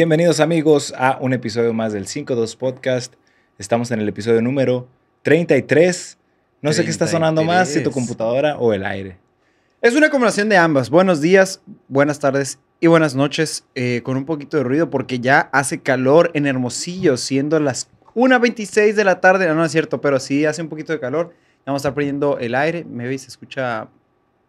Bienvenidos amigos a un episodio más del 5-2 Podcast. Estamos en el episodio número 33. No sé qué está sonando más, si tu computadora o el aire. Es una combinación de ambas. Buenos días, buenas tardes y buenas noches. eh, con un poquito de ruido porque ya hace calor en Hermosillo, siendo las 1.26 de la tarde. No, no es cierto, pero sí hace un poquito de calor. Vamos a estar prendiendo el aire. Me veis, se escucha,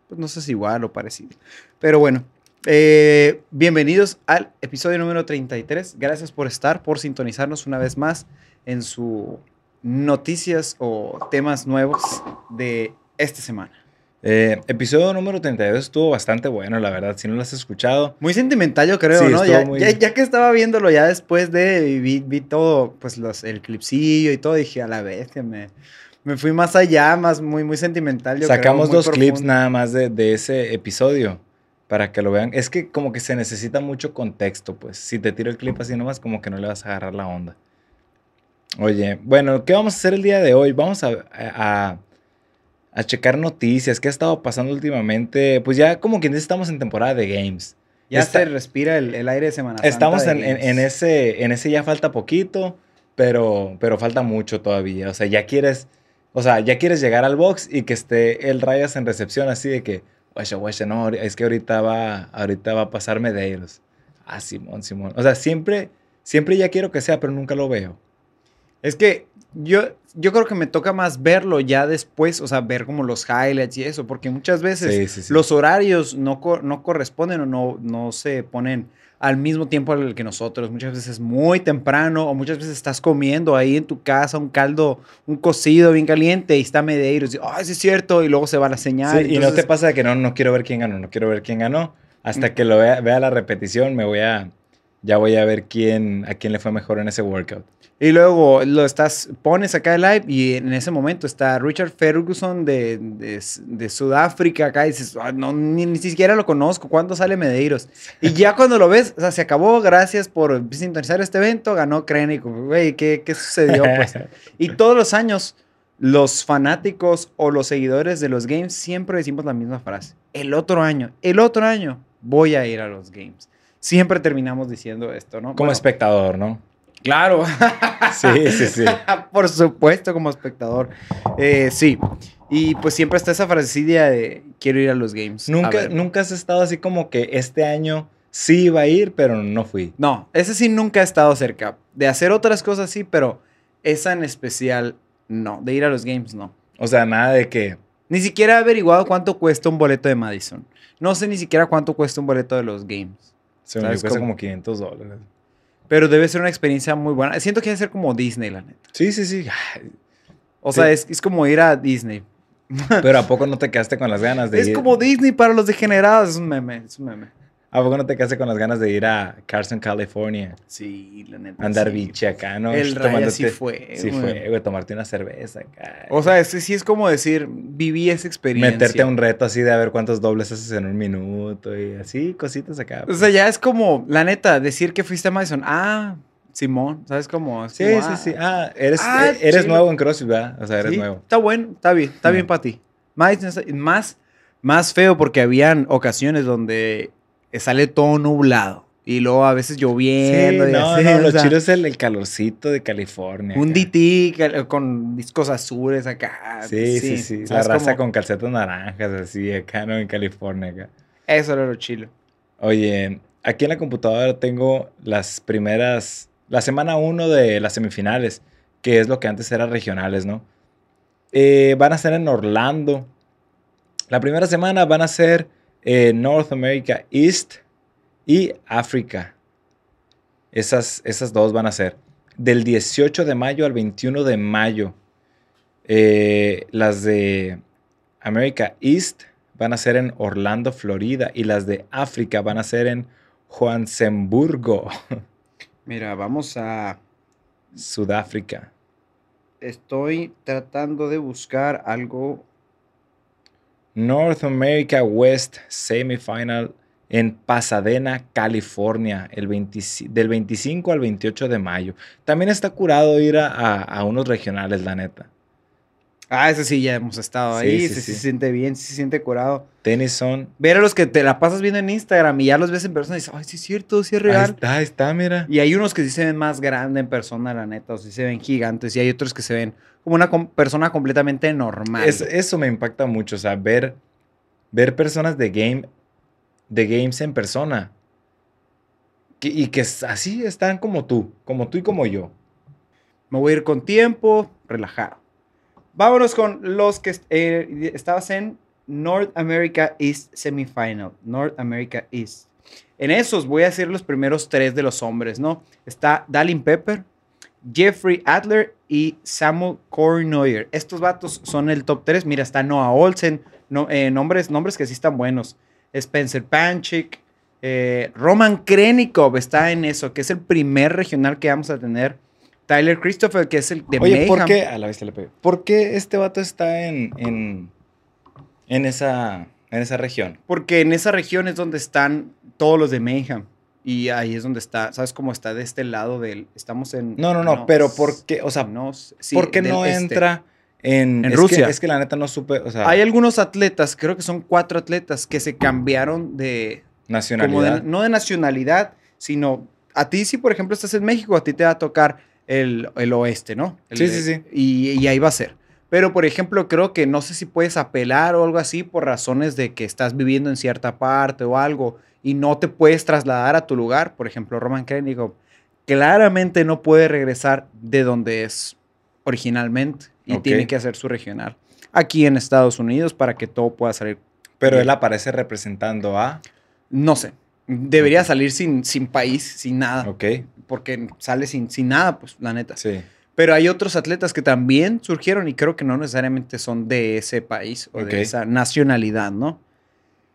pues no sé si igual o parecido. Pero bueno, eh, bienvenidos al episodio número 33. Gracias por estar, por sintonizarnos una vez más en su noticias o temas nuevos de esta semana. Eh, episodio número 32 estuvo bastante bueno, la verdad. Si no lo has escuchado, Muy sentimental, yo creo, Sí, ¿no? Ya, muy- ya- ya que estaba viéndolo ya después de vi, vi todo, pues los, el clipsillo y todo, dije a la vez que me, me fui más allá, más muy, muy sentimental. Yo sacamos creo, muy dos clips nada más de, de ese episodio para que lo vean. Es que como que se necesita mucho contexto, pues. Si te tiro el clip así nomás, como que no le vas a agarrar la onda. Oye, bueno, ¿qué vamos a hacer el día de hoy? Vamos a, a, a checar noticias. ¿Qué ha estado pasando últimamente? Pues ya como quien dice, estamos en temporada de games. Ya Está- se respira el, el aire de Semana Santa. Estamos de en, en- en ese, en ese ya falta poquito, pero, pero falta mucho todavía. O sea, ya quieres, o sea, ya quieres llegar al box y que esté el Rayas en recepción así de que, guacha, guacha, no, es que ahorita va, ahorita va a pasar Medeiros. Ah, Simón, Simón. O sea, siempre, siempre ya quiero que sea, pero nunca lo veo. Es que yo, yo creo que me toca más verlo ya después, o sea, ver como los highlights y eso, porque muchas veces Sí, sí, sí. los horarios no, co- no corresponden o no, no se ponen al mismo tiempo al que nosotros. Muchas veces es muy temprano o muchas veces estás comiendo ahí en tu casa un caldo, un cocido bien caliente y está Medeiros. Y, Ay, sí es cierto. Y luego se va la señal. Sí, y no te pasa de que no, no quiero ver quién ganó, no quiero ver quién ganó. Hasta que lo vea, vea la repetición, me voy a, ya voy a ver quién, a quién le fue mejor en ese workout. Y luego lo estás, pones acá el live y en ese momento está Richard Ferguson de, de, de Sudáfrica acá y dices, "Ah, no, ni, ni siquiera lo conozco, ¿cuándo sale Medeiros? Y ya cuando lo ves, o sea, se acabó, gracias por sintonizar este evento, ganó Krennic, güey, ¿qué, ¿qué sucedió? Pues? Y todos los años, los fanáticos o los seguidores de los games siempre decimos la misma frase. El otro año, el otro año voy a ir a los games. Siempre terminamos diciendo esto, ¿no? Como Bueno, espectador, ¿no? Claro. Sí, sí, sí. Por supuesto, como espectador. Eh, sí. Y pues siempre está esa frasecilla de quiero ir a los games. Nunca, ver". nunca has estado así como que este año sí iba a ir, pero no fui. No, ese sí nunca ha estado cerca. De hacer otras cosas sí, pero esa en especial no. De ir a los games no. O sea, nada de que. Ni siquiera he averiguado cuánto cuesta un boleto de Madison. No sé ni siquiera cuánto cuesta un boleto de los games. Según yo, ¿Sabes cuesta cómo? como 500 dólares. Pero debe ser una experiencia muy buena. Siento que debe ser como Disney, la neta. Sí, sí, sí. O Sí. sea, es, es como ir a Disney. Pero ¿a poco no te quedaste con las ganas de Es ir? como Disney para los degenerados. Es un meme, es un meme. ¿A poco no te quedaste con las ganas de ir a Carson, California? Sí, la neta. Andar sí. biche acá, ¿no? El Raya sí fue. Sí güey. fue, güey. Tomarte una cerveza acá. O sea, este sí es como decir, viví esa experiencia. Meterte a un reto así de a ver cuántos dobles haces en un minuto y así, cositas acá. O sea, ya es como, la neta, decir que fuiste a Madison. Ah, Simón, ¿sabes cómo? Sí, como, sí, ah, sí. Ah, eres, Ah, eh, eres nuevo en CrossFit, ¿verdad? O sea, eres sí, nuevo. Está bueno, está bien, está bien Mm. para ti. Más, más, más feo porque habían ocasiones donde sale todo nublado y luego a veces Sí, lloviendo. y no, así, no, o lo sea, chido es el, el calorcito de California. Un acá. DT con discos azules acá. Sí, sí, sí. La ¿sabes raza con calcetas naranjas, así, acá, ¿no? En California, acá. Eso era lo chilo. Oye, aquí en la computadora tengo las primeras, la semana 1 de las semifinales, que es lo que antes era regionales, ¿no? Eh, van a ser en Orlando. La primera semana van a ser eh, North America East y África. Esas, esas dos van a ser del 18 de mayo al 21 de mayo. Eh, las de America East van a ser en Orlando, Florida, y las de África van a ser en Johannesburgo, Mira, vamos a... Sudáfrica. Estoy tratando de buscar algo. North America West Semifinal en Pasadena, California, el 20 del 25 al 28 de mayo. También está curado ir a- a unos regionales, la neta. Ah, ese sí, ya hemos estado Sí, ahí. sí, ese sí sí. se siente bien, se siente curado. Tenis son. Ver a los que te la pasas viendo en Instagram y ya los ves en persona y dices, ay, sí es cierto, sí es Ahí real. está, ahí está, mira. Y hay unos que sí se ven más grandes en persona, la neta, o sí se ven gigantes. Y hay otros que se ven como una com- persona completamente normal. Es- eso me impacta mucho, o sea, ver, ver personas de game, de games en persona. Que- y que así están como tú, como tú y como yo. Me voy a ir con tiempo, relajado. Vámonos con los que eh, estabas en North America East Semifinal. North America East. En esos voy a decir los primeros tres de los hombres, ¿no? Está Dalin Pepper, Jeffrey Adler y Samuel Kornoyer. Estos vatos son el top 3. Mira, está Noah Olsen, no- eh, nombres, nombres que sí están buenos. Spencer Panchik, eh, Roman Krenikov está en eso, que es el primer regional que vamos a tener. Tyler Christopher, que es el de Oye, ¿por Mayhem. qué? A la vez le pegué. ¿Por qué este vato está en, en, en, esa, en esa región? Porque en esa región es donde están todos los de Mayhem. Y ahí es donde está, ¿sabes cómo está de este lado del... Estamos en... No, no, no, pero ¿por qué? O sea, nos- sí, ¿por qué no este. entra en, En es Rusia. Que, es que la neta no supe, o sea, Hay algunos atletas, creo que son cuatro atletas, que se cambiaron de... Como nacionalidad. de- no de nacionalidad, sino... A ti si, por ejemplo, estás en México, a ti te va a tocar el, el oeste, ¿no? El Sí, sí, sí. Y, y ahí va a ser. Pero, por ejemplo, creo que no sé si puedes apelar o algo así por razones de que estás viviendo en cierta parte o algo y no te puedes trasladar a tu lugar. Por ejemplo, Roman Krenikov claramente no puede regresar de donde es originalmente y tiene que hacer su regional aquí en Estados Unidos para que todo pueda salir. Pero Bien. él aparece representando a... No sé. Debería salir sin, sin país, sin nada. Ok, Porque sale sin, sin nada, pues, la neta. sí. Pero hay otros atletas que también surgieron y creo que no necesariamente son de ese país o de esa nacionalidad, ¿no?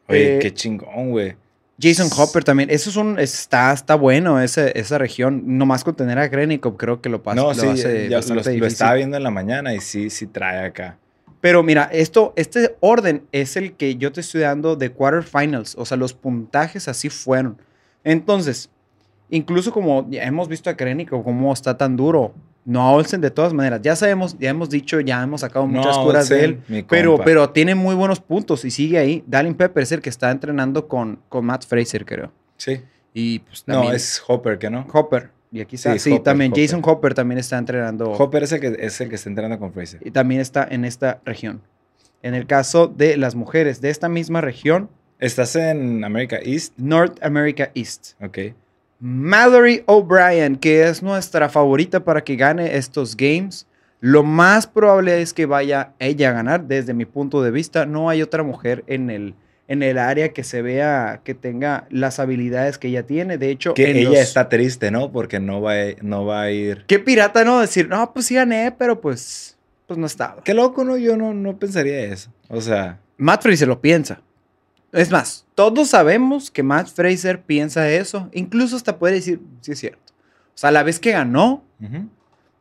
Oye, Eh, qué chingón, güey. Jason S- Hopper también. Eso es un, está, está bueno, ese, esa región. Nomás con tener a Grenikov creo que lo pasa. No, lo sí, hace ya lo, lo estaba viendo en la mañana y sí, sí trae acá. Pero mira, esto, este orden es el que yo te estoy dando de quarterfinals. O sea, los puntajes así fueron. Entonces, incluso como ya hemos visto a Grenikov, cómo está tan duro. No a Olsen de todas maneras. Ya sabemos, ya hemos dicho, ya hemos sacado muchas No, curas de él. Pero, pero tiene muy buenos puntos y sigue ahí. Dalin Pepper es el que está entrenando con, con Matt Fraser, creo. Sí. Y pues No, es Hopper, ¿que no? Hopper. Y aquí está. Sí, Sí, Hopper, también Hopper. Jason Hopper también está entrenando. Hopper es el que, es el que está entrenando con Fraser. Y también está en esta región. En el caso de las mujeres de esta misma región, ¿Estás en America East? North America East. Ok. Mallory O'Brien, que es nuestra favorita para que gane estos games. Lo más probable es que vaya ella a ganar, desde mi punto de vista. No hay otra mujer en el, en el área que se vea que tenga las habilidades que ella tiene. De hecho, Que ella los- está triste, ¿no? Porque no va, a- no va a ir. Qué pirata, ¿no? Decir, no, pues sí gané, pero pues, pues no estaba. Qué loco, ¿no? Yo no, no pensaría eso. O sea, Matt Fraser lo piensa. Es más, todos sabemos que Matt Fraser piensa eso. Incluso hasta puede decir, sí es cierto. O sea, la vez que ganó, ujú.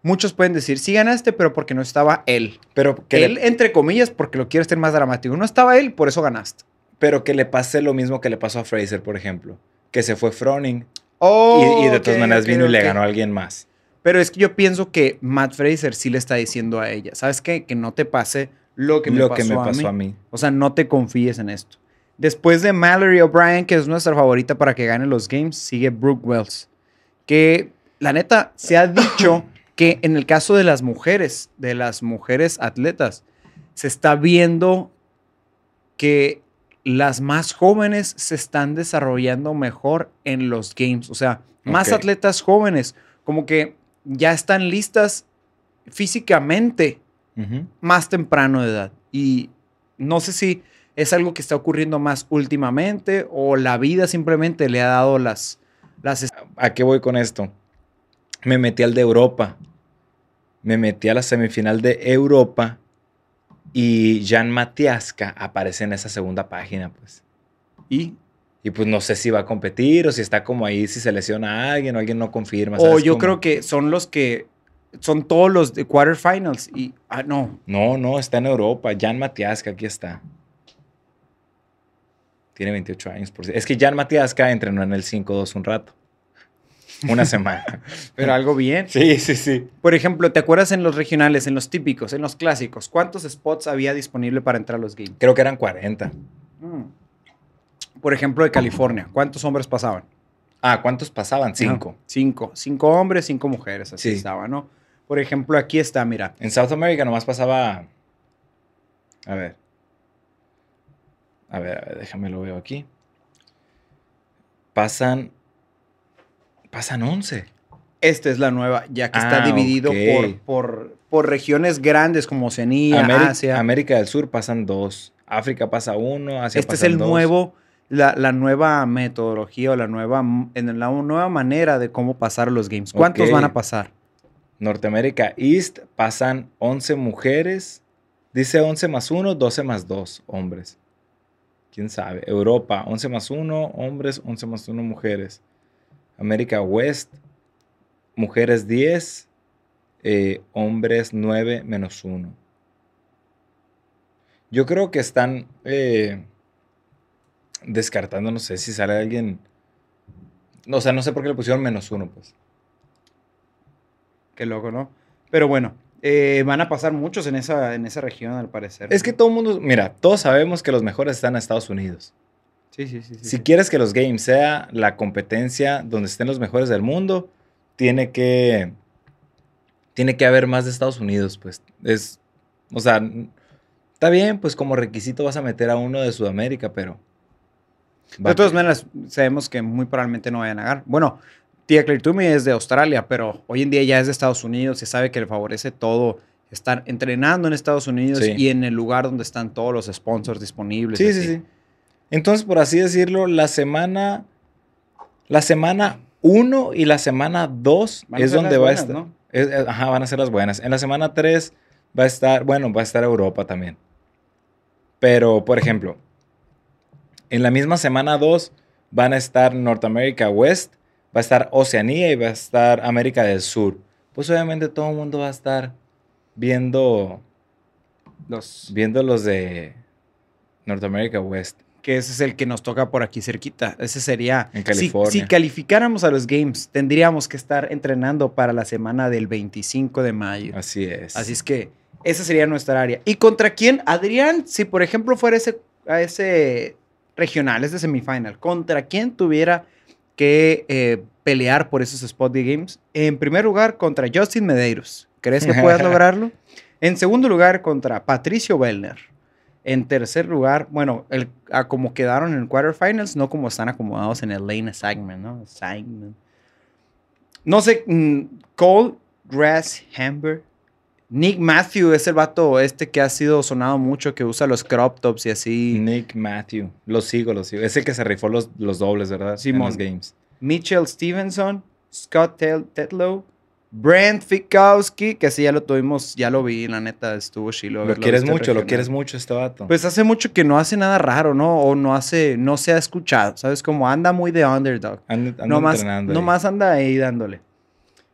muchos pueden decir, sí ganaste, pero porque no estaba él. pero, que él, le, entre comillas, porque lo quiere estar más dramático. No estaba él, por eso ganaste. Pero que le pase lo mismo que le pasó a Fraser, por ejemplo. Que se fue Froning y- Oh, y, de todas maneras vino y le ganó a alguien más. Pero es que yo pienso que Matt Fraser sí le está diciendo a ella, ¿sabes qué? Que no te pase lo que me, lo pasó, que me a pasó mí. a mí. O sea, no te confíes en esto. Después de Mallory O'Brien, que es nuestra favorita para que gane los games, sigue Brooke Wells. Que la neta se ha dicho que en el caso de las mujeres, de las mujeres atletas, se está viendo que las más jóvenes se están desarrollando mejor en los games. O sea, más atletas jóvenes, como que ya están listas físicamente más temprano de edad. Y no sé si es algo que está ocurriendo más últimamente o la vida simplemente le ha dado las... las ¿A qué voy con esto? Me metí al de Europa. Me metí a la semifinal de Europa y Jan Matiasca aparece en esa segunda página, pues. y, Y pues no sé si va a competir o si está como ahí, si se lesiona a alguien o alguien no confirma. o ¿sabes yo cómo? creo que son los que... Son todos los de quarterfinals. Y, ah, no. No, no, está en Europa. Jan Matiasca, aquí está. Tiene 28 años. Por... Es que Jan Matiasca entrenó en el 5-2 un rato. Una semana. Pero algo bien. Sí, sí, sí. Por ejemplo, ¿te acuerdas en los regionales, en los típicos, en los clásicos? ¿Cuántos spots había disponible para entrar a los games? Creo que eran 40. Mm. Por ejemplo, de California, ¿cuántos hombres pasaban? Ah, ¿cuántos pasaban? Cinco. Cinco. Cinco hombres, cinco mujeres, así Sí. estaba, ¿no? Por ejemplo, aquí está, mira. En South America nomás pasaba. A ver. A ver, a ver, déjame lo veo aquí. Pasan. Pasan 11. Esta es la nueva, ya que está Ah, dividido ok. por, por, por regiones grandes como Oceanía, Ameri- Asia. América del Sur pasan dos. África pasa uno. Asia este es pasan el dos. nuevo, la, la nueva metodología o la nueva, en la nueva manera de cómo pasar los games. ¿Cuántos Ok. van a pasar? Norteamérica East pasan 11 mujeres. Dice 11 más 1, 12 más 2 hombres. ¿Quién sabe? Europa, 11 más 1 hombres, 11 más 1 mujeres. América West, mujeres 10, eh, hombres 9 menos 1. Yo creo que están eh, descartando, no sé si sale alguien... O sea, no sé por qué le pusieron menos 1, pues. Qué loco, ¿no? Pero bueno, eh, van a pasar muchos en esa, en esa región, al parecer. Es que todo el mundo, mira, todos sabemos que los mejores están en Estados Unidos. Sí, sí, sí. sí, Si sí. quieres que los games sea la competencia donde estén los mejores del mundo, tiene que tiene que haber más de Estados Unidos, pues. Es o sea, está bien, pues como requisito vas a meter a uno de Sudamérica, pero De todas maneras, sabemos que muy probablemente no vayan a ganar. Bueno, Tia Claire Toomey es de Australia, pero hoy en día ya es de Estados Unidos. Se sabe que le favorece todo estar entrenando en Estados Unidos Sí. y en el lugar donde están todos los sponsors disponibles. Sí, sí, sí. Entonces, por así decirlo, la semana la semana 1 y la semana 2 Van a es donde va buenas, a estar. es- ajá, van a ser las buenas. En la semana 3 va a estar, bueno, va a estar Europa también. Pero, por ejemplo, en la misma semana 2 van a estar Norteamérica West, va a estar Oceanía y va a estar América del Sur. Pues obviamente todo el mundo va a estar viendo, Los, viendo los de Norteamérica West. Que ese es el que nos toca por aquí cerquita. Ese sería. En si- California. Si, calificáramos a los games, tendríamos que estar entrenando para la semana del 25 de mayo. Así es. Así es que esa sería nuestra área. ¿Y contra quién? Adrián, si por ejemplo fuera ese, a ese regional, ese semifinal, ¿contra quién tuviera que eh, pelear por esos spot de games? En primer lugar, contra Justin Medeiros. ¿Crees que puedas lograrlo? En segundo lugar, contra Patricio Wellner. En tercer lugar, bueno, el, a como quedaron en quarterfinals, no como están acomodados en el lane assignment, ¿no? Assignment. No sé, mm, Cole Grass Hamber. Nick Matthew es el vato este que ha sido sonado mucho, que usa los crop tops y así. Nick Matthew. Lo sigo, lo sigo. Es el que se rifó los, los dobles, ¿verdad? Simón. En los games. Mitchell Stevenson, Scott Tetlow, Brent Fikowski, que sí ya lo tuvimos, ya lo vi, la neta, estuvo chilo. Lo quieres mucho, lo quieres mucho este vato. Pues hace mucho que no hace nada raro, ¿no? O no hace, no se ha escuchado, ¿sabes? Como anda muy de underdog. anda, anda No más, entrenando no ahí. más anda ahí dándole.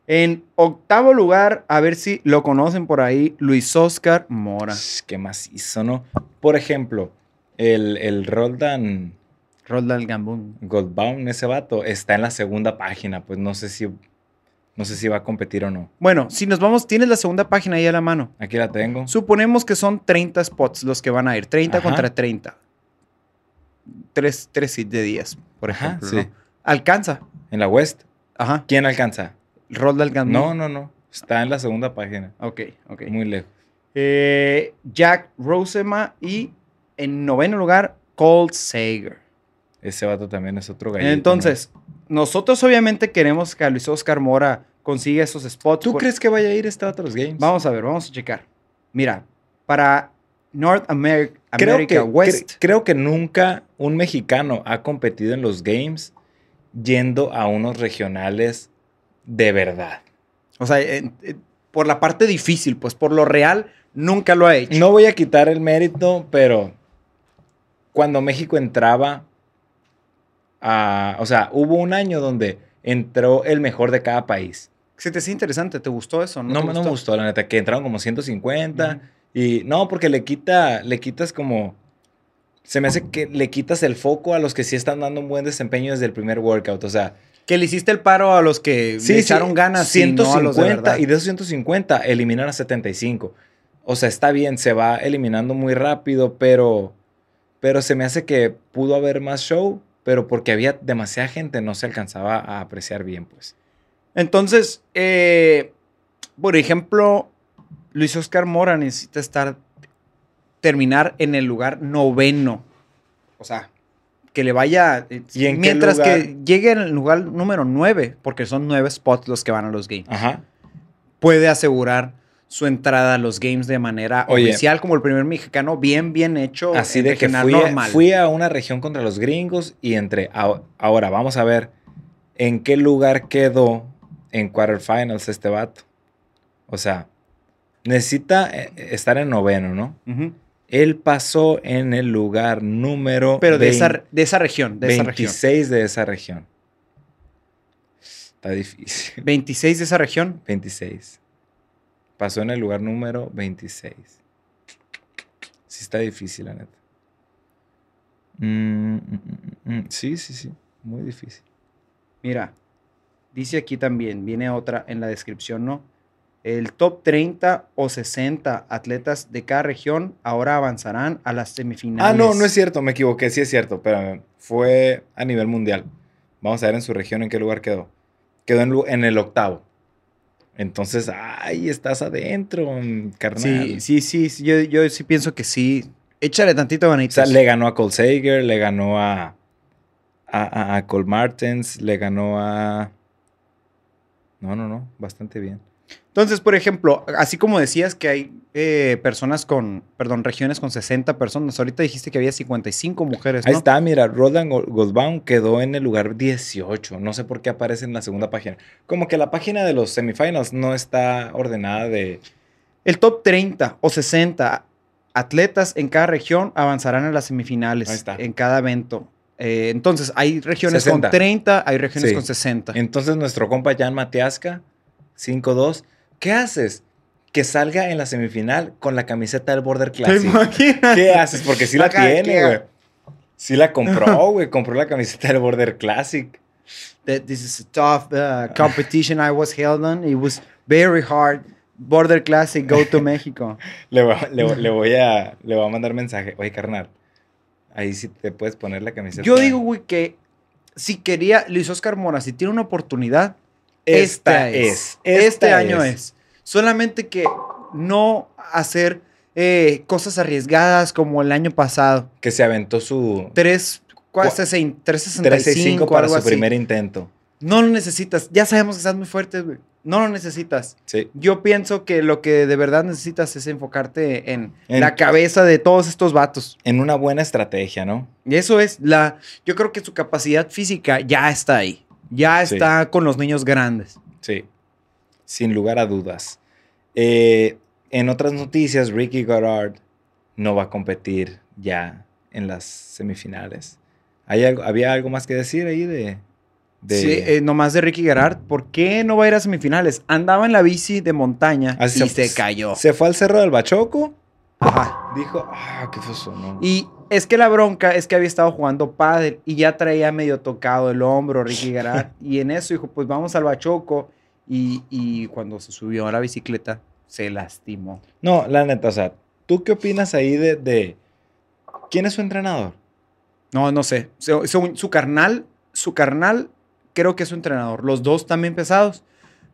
En octavo lugar, a ver si lo conocen por ahí, Luis Oscar Mora. ¿Qué macizo, no? Por ejemplo, el, el Roldan Roldán Gambún. Goldbaum, ese vato, está en la segunda página. Pues no sé si, no sé si va a competir o no. Bueno, si nos vamos, tienes la segunda página ahí a la mano. Aquí la tengo. Suponemos que son 30 spots los que van a ir, 30 Ajá. contra 30. Tres, tres hits de 10, por Ajá, ejemplo. sí. ¿no? Alcanza. En la West. Ajá. ¿Quién alcanza? Roldán Gambún. No, no, no. Está en la segunda página. Ok, ok. Muy lejos. Eh, Jack Rosema y en noveno lugar, Colt Sager. Ese vato también es otro gallito. ¿no? Nosotros obviamente queremos que Luis Oscar Mora consiga esos spots. ¿tú por- crees que vaya a ir este a los games? Vamos a ver, vamos a checar. Mira, para North Amer- creo America que, West. cre- creo que nunca un mexicano ha competido en los games yendo a unos regionales de verdad. O sea, por la parte difícil, pues por lo real, nunca lo ha hecho. No voy a quitar el mérito, pero cuando México entraba a... O sea, hubo un año donde entró el mejor de cada país. Se te hace interesante, ¿te gustó eso? No, te no, me gustó, la neta, que entraron como 150. Y no, porque le quita, le quitas como. Se me hace que le quitas el foco a los que sí están dando un buen desempeño desde el primer workout. O sea, Que le hiciste el paro a los que Sí, le sí, echaron ganas y no 150 a los de verdad. y de esos 150 eliminan a 75. O sea, está bien, se va eliminando muy rápido, pero pero se me hace que pudo haber más show, pero porque había demasiada gente no se alcanzaba a apreciar bien, pues. Entonces, eh, por ejemplo, Luis Oscar Mora necesita estar, terminar en el lugar noveno. O sea, que le vaya. eh, ¿Y en qué mientras lugar? que llegue en el lugar número nueve, porque son nueve spots los que van a los games, Ajá. puede asegurar su entrada a los games de manera Oye. oficial como el primer mexicano, bien, bien hecho. Así de que fui a, normal. fui a una región contra los gringos y entré. Ahora, ahora, vamos a ver en qué lugar quedó en quarterfinals este vato. O sea, necesita eh, estar en noveno, ¿no? Él pasó en el lugar número Pero de 20 esa, de esa región, de esa región. 26 de esa región. Está difícil. 26 de esa región. 26. Pasó en el lugar número 26. Sí está difícil, la neta. Mm, mm, mm, Sí, sí, sí. Muy difícil. Mira, dice aquí también, viene otra en la descripción, ¿no? El top 30 o 60 atletas de cada región ahora avanzarán a las semifinales. Ah, no, no es cierto. Me equivoqué. Sí es cierto. Pero fue a nivel mundial. Vamos a ver en su región en qué lugar quedó. Quedó en el octavo. Entonces, ay, estás adentro, carnal. Sí, sí, sí, yo, yo sí pienso que sí. Échale tantito O sea, le ganó a Cole Sager, le ganó a, a, a- a Cole Martens, le ganó a... No, no, no, bastante bien. Entonces, por ejemplo, así como decías que hay eh, personas con, perdón, regiones con 60 personas, ahorita dijiste que había 55 mujeres, Ahí está, mira, Roland Go- Goldbaum quedó en el lugar 18. No sé por qué aparece en la segunda página. Como que la página de los semifinals no está ordenada de... El top 30 o 60 atletas en cada región avanzarán a las semifinales Ahí está. en cada evento. Eh, entonces, hay regiones 60. con 30, hay regiones Sí. con 60. Entonces nuestro compa Jan Matiasca, 5-2, ¿qué haces? Que salga en la semifinal con la camiseta del Border ¿Te Classic. imaginas? ¿Qué haces? Porque sí la Acá, tiene, güey. Sí la compró, güey. Compró la camiseta del Border Classic. That this is a tough uh, competition I was held on. It was very hard. Border Classic, go to México. Le, voy- le voy- le voy a, le voy a mandar mensaje. Oye, carnal, ahí sí te puedes poner la camiseta. Yo digo, güey, que si quería Luis Oscar Mora, si tiene una oportunidad, esta esta es. este esta año es. Solamente que no hacer eh, cosas arriesgadas como el año pasado. Que se aventó su Tres, ¿cuál? Cu- 365, 365 para algo su así. primer intento. No lo necesitas. Ya sabemos que estás muy fuerte, güey. No lo necesitas. Sí. Yo pienso que lo que de verdad necesitas es enfocarte en, En- la cabeza de todos estos vatos. En una buena estrategia, ¿no? Y eso es la. Yo creo que su capacidad física ya está ahí. Ya Sí. está con los niños grandes. Sí. Sin lugar a dudas. Eh, en otras noticias, Ricky Garard no va a competir ya en las semifinales. ¿Hay algo, ¿Había algo más que decir ahí de...? de- Sí, eh, nomás de Ricky Gerard. ¿Por qué no va a ir a semifinales? Andaba en la bici de montaña Ah, y se- se, cayó. Se fue al Cerro del Bachoco. Ajá. Dijo, ah, qué fue eso, ¿no? Y es que la bronca es que había estado jugando pádel y ya traía medio tocado el hombro Ricky Gerard. y en eso dijo, pues vamos al Bachoco. Y, y cuando se subió a la bicicleta, se lastimó. No, la neta, o sea, ¿tú qué opinas ahí de... de- ¿Quién es su entrenador? No, no sé. Su, su- su carnal, su carnal, creo que es su entrenador. Los dos también pesados,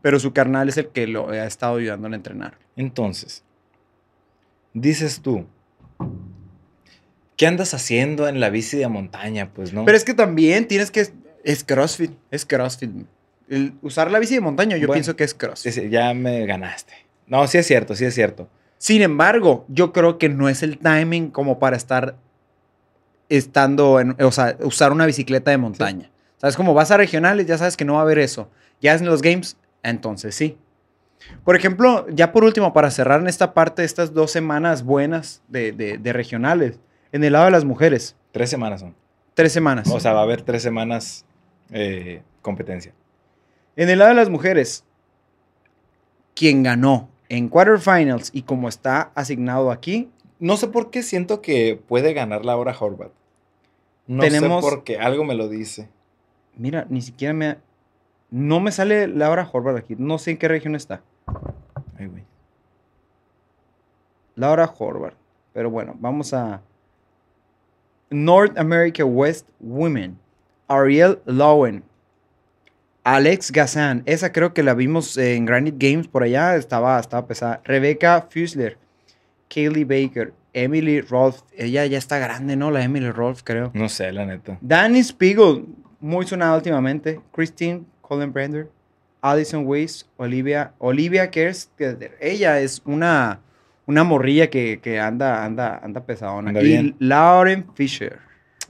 pero su carnal es el que lo ha estado ayudando a entrenar. Entonces, dices tú, ¿qué andas haciendo en la bici de montaña? Pues no. Pero es que también tienes que... Es CrossFit, es CrossFit. El usar la bici de montaña yo Bueno, pienso que es CrossFit. Ya me ganaste. No, sí es cierto, sí es cierto. Sin embargo, yo creo que no es el timing como para estar estando en, o sea, usar una bicicleta de montaña. ¿Sabes? Como vas a regionales, ya sabes que no va a haber eso. Ya en los games, entonces sí. Por ejemplo, ya por último, para cerrar en esta parte, estas dos semanas buenas de, de- de regionales, en el lado de las mujeres, Tres semanas son. tres semanas. O sea, va a haber tres semanas eh, competencia. En el lado de las mujeres, quien ganó en quarterfinals y como está asignado aquí, No sé por qué siento que puede ganar Laura Horvath. No Tenemos- sé por qué, algo me lo dice. Mira, ni siquiera me... No me sale Laura Horvath aquí. No sé en qué región está. Ay, güey. Laura Horvath. Pero bueno, vamos a North America West Women. Ariel Lowen. Alex Gazan. Esa creo que la vimos en Granite Games por allá. Estaba, estaba pesada. Rebecca Fusler. Kaylee Baker. Emily Rolf. Ella ya está grande, ¿no? La Emily Rolf, creo. No sé, la neta. Danny Spiegel. Muy sonada últimamente. Christine Colin Brander. Alison Weiss. Olivia. Olivia Kerst. Ella es una, una morrilla que, que anda, anda, anda pesadona. Anda y bien. Lauren Fisher.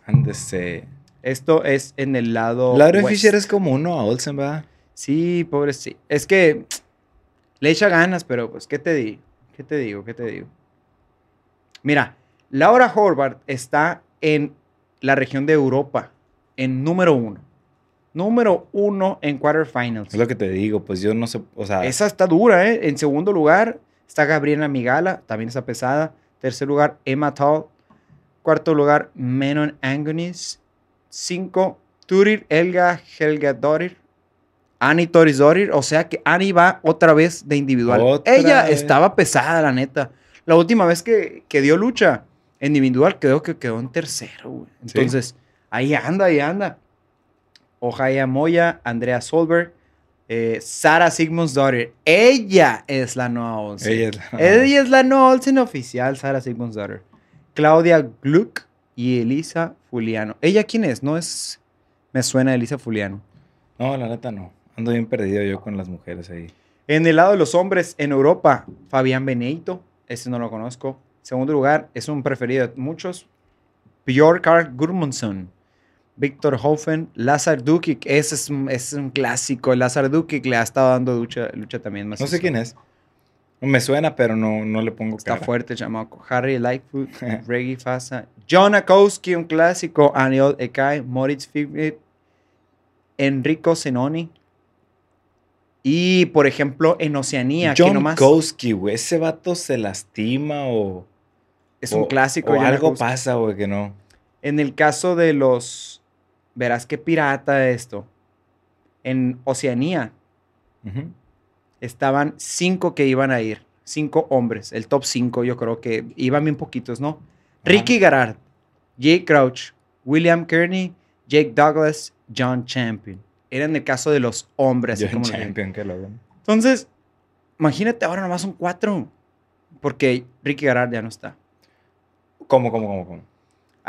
Ándese. Esto es en el lado. Laura west. Fisher es como uno a Olsen, ¿verdad? Sí, pobre, sí. Es que le echa ganas, pero pues, ¿qué te digo? ¿Qué te digo? ¿Qué te digo? Mira, Laura Horvath está en la región de Europa, en número uno. Número uno en quarterfinals. Es lo que te digo, pues yo no sé, o sea, Esa está dura, ¿eh? En segundo lugar está Gabriela Migala, también está pesada. Tercer lugar, Emma Tall. Cuarto lugar, Menon Angonis. Cinco, Turir Elga Helga Dorir. Annie Toris Dorir. O sea que Annie va otra vez de individual. Otra Ella vez. estaba pesada, la neta. La última vez que, que dio lucha en individual, creo que quedó en tercero, güey. Sí. Entonces, ahí anda, ahí anda. Ojaya Moya, Andrea Solberg, eh, Sara Sigmunds daughter. Ella es la nueva Olsen. ella es la- Ella es la nueva Olsen oficial, Sara Sigmunds daughter. Claudia Gluck y Elisa Fuliano. ¿Ella quién es? No es... Me suena Elisa Fuliano. No, la neta no. Ando bien perdido yo con las mujeres ahí. En el lado de los hombres, en Europa, Fabián Benito, ese no lo conozco. Segundo lugar, es un preferido de muchos. Björkar Gudmundsson, Víctor Hofen, Lazar Dukic, ese es, es un clásico. Lazar Dukic le ha estado dando lucha, lucha también. No sé quién es. Me suena, pero no, no le pongo Está cara. fuerte, chamaco. Harry Lightfoot, Reggie Fasa, John Akowski, un clásico. Aniol Ekai, Moritz Figit, Enrico Zenoni. Y, por ejemplo, en Oceanía, John nomás Kowski, güey. Ese vato se lastima o... es un clásico. O algo Akowski. pasa, güey, que no. En el caso de los. Verás qué pirata esto. En Oceanía estaban cinco que iban a ir. Cinco hombres. El top cinco, yo creo que iban bien poquitos, ¿no? Ricky Garard, Jake Crouch, William Kearney, Jake Douglas, John Champion. Era en el caso de los hombres. John como Champion, que lo Entonces, imagínate, ahora nomás son cuatro. Porque Ricky Garard ya no está. ¿Cómo, cómo, cómo, cómo?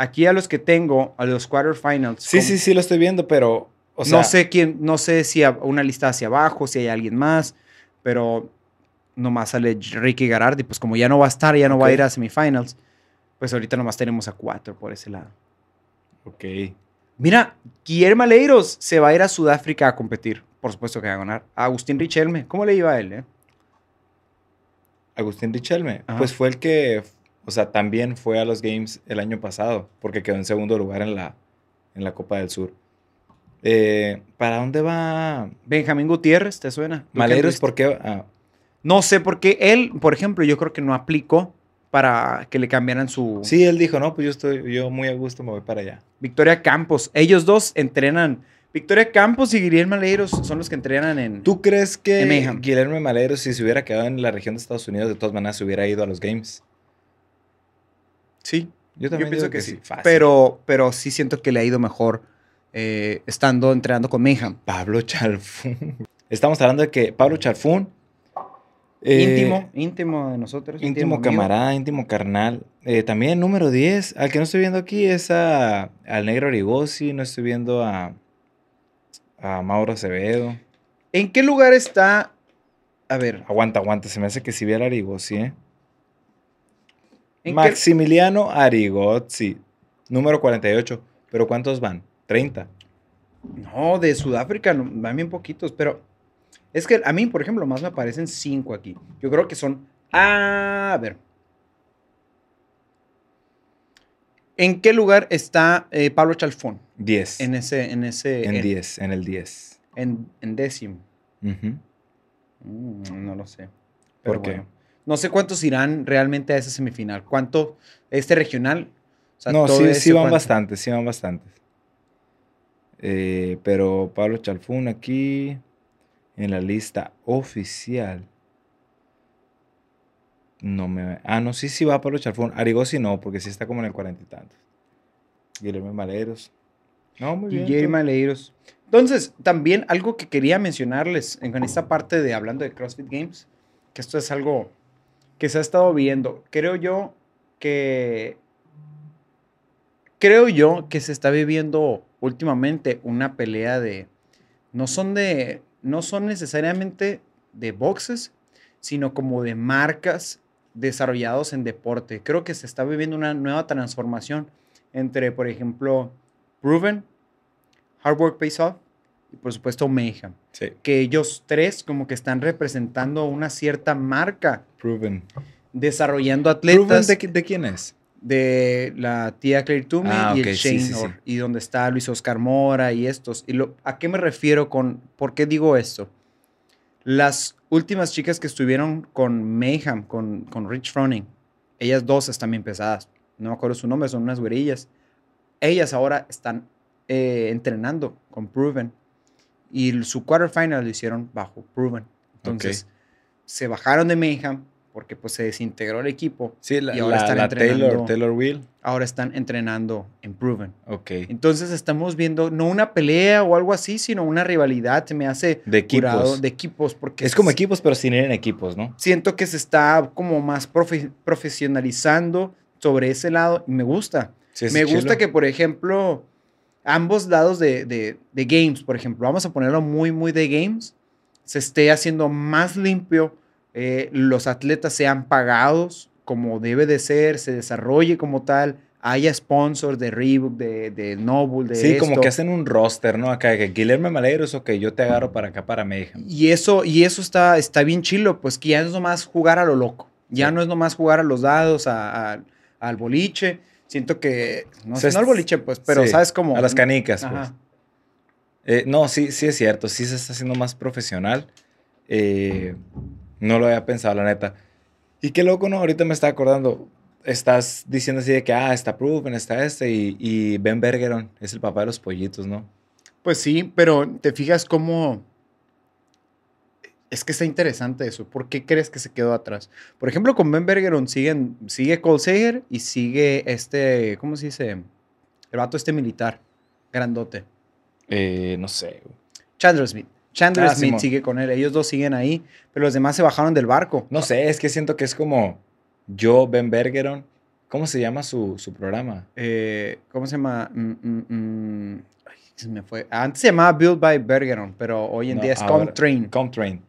Aquí a los que tengo, a los quarterfinals. Sí, sí, sí, lo estoy viendo, pero... O sea, no sé quién, no sé si a- una lista hacia abajo, si hay alguien más, pero nomás sale Ricky Garardi, pues como ya no va a estar, ya no va a ir a semifinals, pues ahorita nomás tenemos a cuatro por ese lado. Ok. Mira, Guillermo Leiros se va a ir a Sudáfrica a competir. Por supuesto que va a ganar. Agustín Richelme, ¿cómo le iba a él? eh? Agustín Richelme, Ajá. pues fue el que, o sea, también fue a los Games el año pasado, porque quedó en segundo lugar en la, en la Copa del Sur. Eh, ¿Para dónde va Benjamín Gutiérrez, ¿te suena? ¿Tú qué Maleros? ¿Por qué? Ah, No sé, porque él, por ejemplo, yo creo que no aplicó para que le cambiaran su sí, él dijo, no, pues yo estoy, yo muy a gusto me voy para allá. Victoria Campos. Ellos dos entrenan. Victoria Campos y Guillermo Leiros son los que entrenan en... ¿Tú crees que. Guillermo Maleros, si se hubiera quedado en la región de Estados Unidos, de todas maneras se hubiera ido a los Games? Sí, Yo yo también pienso digo que, sí. fácil. Pero, pero sí siento que le ha ido mejor eh, estando entrenando con Mayhem. Pablo Chalfún. Estamos hablando de que Pablo Chalfún. eh, íntimo, íntimo de nosotros. Íntimo amigo. camarada, íntimo carnal. Eh, también número 10. Al que no estoy viendo aquí es a, al negro Arigosi. No estoy viendo a, a Mauro Acevedo. ¿En qué lugar está? A ver, Aguanta, aguanta. Se me hace que si viera Arigosi, ¿eh? ¿En qué- Maximiliano Arigozzi. Número 48. ¿Pero cuántos van? 30. No, de Sudáfrica no, van bien poquitos, pero es que a mí, por ejemplo, más me aparecen cinco aquí. Yo creo que son. Ah, a ver. ¿En qué lugar está eh, Pablo Chalfón? 10. En ese, en ese, En 10. En el 10. En, en décimo. Ujú. Mm, no lo sé. ¿Por Pero qué? bueno. No sé cuántos irán realmente a esa semifinal. ¿Cuánto? Este regional. O sea, no, todo sí, sí van ¿cuánto? bastantes. Sí van bastantes. Eh, pero Pablo Chalfún aquí en la lista oficial. No me. Ah, no, sí, sí va Pablo Chalfún. Arigosi no, porque sí está como en el cuarenta y tantos. Guillermo Maleros. No, muy bien. Guillermo Maleiros. Entonces, también algo que quería mencionarles en en esta parte de hablando de CrossFit Games, que esto es algo que se ha estado viendo. Creo yo que creo yo que se está viviendo últimamente una pelea de no son de no son necesariamente de boxes, sino como de marcas desarrollados en deporte. Creo que se está viviendo una nueva transformación entre, por ejemplo, Proven, Hard Work Pays Off y por supuesto Mayhem. Sí, Que ellos tres como que están representando una cierta marca, Proven. desarrollando ¿Proven atletas de, de, de quién es? la tía Claire Toomey Ah, y ok, el Shane sí, sí. Orr, y donde está Luis Oscar Mora y estos. Y lo, ¿A qué me refiero con, por qué digo esto? Las últimas chicas que estuvieron con Mayhem, con, con Rich Froning, ellas dos están bien pesadas. No me acuerdo su nombre, son unas güerillas. Ellas ahora están eh, entrenando con Proven. Y su quarterfinal lo hicieron bajo Proven. Entonces, se bajaron de Mayhem porque pues se desintegró el equipo. Sí, la, Y ahora la- están la entrenando. Taylor, Taylor Will. Ahora están entrenando en Proven. Ok. Entonces estamos viendo no una pelea o algo así, sino una rivalidad. Se me hace De equipos. curado de equipos porque Es como equipos, pero sin ir en equipos, ¿no? siento que se está como más profe- profesionalizando sobre ese lado y me gusta. Sí, me gusta chilo. que, por ejemplo, ambos lados de, de- de games, por ejemplo, vamos a ponerlo muy, muy de games, se esté haciendo más limpio, eh, los atletas sean pagados como debe de ser, se desarrolle como tal, haya sponsors de Reebok, de, de Noble, de Sí, como esto. que hacen un roster, ¿no? Acá, que Guillermo Maleros, ok, yo te agarro para acá, para Mayhem. Y eso, y eso está, está bien chilo, pues que ya no es nomás jugar a lo loco. Ya Sí. no es nomás jugar a los dados, a- a- al boliche. Siento que, no, sé, no al boliche, pues, pero sí, sabes cómo. A las canicas, Ajá. pues. Eh, no, sí, sí es cierto, sí se está haciendo más profesional. Eh, no lo había pensado, la neta. Y qué loco, ¿no? Ahorita me está acordando. Estás diciendo así de que, ah, está Proven, está este, y, y Ben Bergeron es el papá de los pollitos, ¿no? Pues sí, pero te fijas cómo. Es que está interesante eso. ¿Por qué crees que se quedó atrás? Por ejemplo, con Ben Bergeron siguen, sigue Cole Sager y sigue este. ¿Cómo se dice? El vato este militar. Grandote. Eh, no sé. Chandler Smith. Chandler Ah, Smith Simón. sigue con él. Ellos dos siguen ahí. Pero los demás se bajaron del barco. No sé, es que siento que es como yo, Ben Bergeron. ¿Cómo se llama su, su programa? Eh, ¿Cómo se llama? Mm, mm, mm. Ay, se me fue. Antes se llamaba Build by Bergeron, pero hoy en No, día es Comtrain. Comtrain.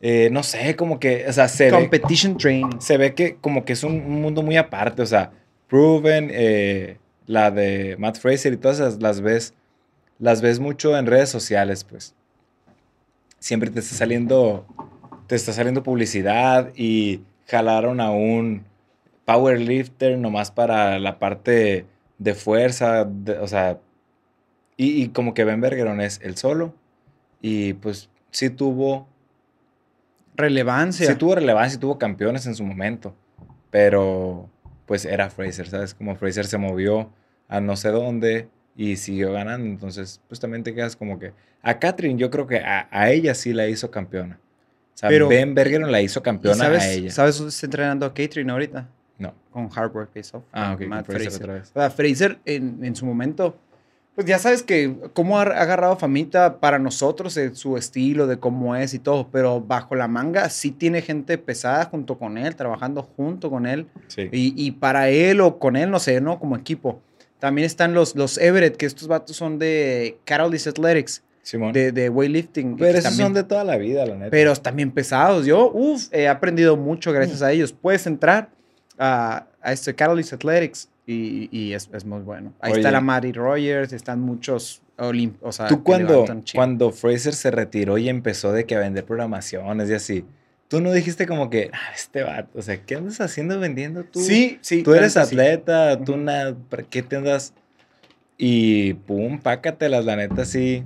Eh, no sé, como que, o sea, se ve, Competition Training. se ve que como que es un, un mundo muy aparte, o sea, Proven, eh, la de Matt Fraser y todas esas las ves, las ves mucho en redes sociales, pues. Siempre te está saliendo, te está saliendo publicidad y jalaron a un powerlifter nomás para la parte de fuerza, de- o sea, y, y como que Ben Bergeron es el solo y pues sí tuvo Relevancia. Sí tuvo relevancia y tuvo campeones en su momento, pero pues era Fraser, ¿sabes? Como Fraser se movió a no sé dónde y siguió ganando, entonces pues también te quedas como que... A Catherine yo creo que a, a ella sí la hizo campeona. O sea, Pero- Ben Bergeron la hizo ¿Y campeona sabes, a ella. ¿Sabes dónde está entrenando a Catherine ahorita? No. Con Hard Work Pays Off. Ah, ok, Matt Fraser Fraser. otra vez. O sea, Fraser en, en su momento, pues ya sabes que cómo ha agarrado famita para nosotros, su estilo, de cómo es y todo, pero bajo la manga sí tiene gente pesada junto con él, trabajando junto con él. Sí. Y, y para él o con él, no sé, ¿no? Como equipo. También están los, los Everett, que estos vatos son de Catalyst Athletics, Simón. de, de weightlifting. pero esos también- son de toda la vida, la neta. pero bien pesados. Yo, uff, he aprendido mucho gracias a ellos. Puedes entrar a, a este Catalyst Athletics y, y es, es muy bueno. Ahí está la Maddie Rogers, están muchos olim- o sea, Tú cuando, cuando Fraser se retiró y empezó de que a vender programaciones y así, tú no dijiste como que, ah, este vato, o sea, ¿qué andas haciendo vendiendo tú? Sí, sí. Tú eres sí. atleta, tú na- ¿para qué te andas? Y pum, pácatelas, la neta sí.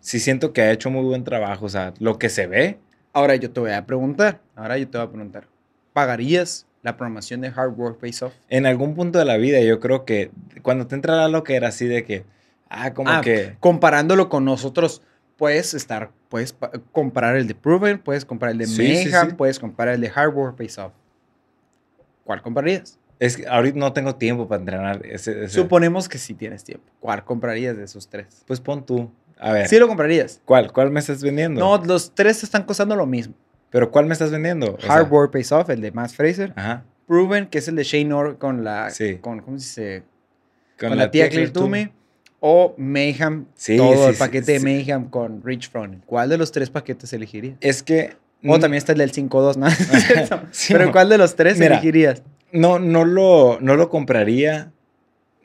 Sí siento que ha hecho muy buen trabajo, o sea, lo que se ve, Ahora yo te voy a preguntar, ahora yo te voy a preguntar, ¿pagarías la programación de Hard Work Pays Off? en algún punto de la vida yo creo que cuando te entra la loquera así de que, Ah, como Ah, que. Comparándolo con nosotros, puedes estar, puedes pa- comprar el de Proven, puedes comprar el de Sí, Mayhem, sí. puedes comprar el de Hardware Pays Off. ¿Cuál comprarías? Es que ahorita no tengo tiempo para entrenar ese. ese- Suponemos que sí tienes tiempo. ¿Cuál comprarías de esos tres? Pues pon tú. A ver. Sí lo comprarías. ¿Cuál? ¿Cuál me estás vendiendo? No, los tres están costando lo mismo. ¿Pero cuál me estás vendiendo? O sea, Hardware Pays Off, el de Matt Fraser. Ajá. Proven, que es el de Shane Orr con la, Sí. con, ¿cómo se dice? Con, la, tía Claire Toomey. O Mayhem, Sí, todo sí, el paquete de Mayhem con Rich Froning. ¿Cuál de los tres paquetes elegirías? Es que. O también está el del 5-2, ¿no? Pero ¿cuál de los tres Mira. elegirías? No, no lo, no lo compraría.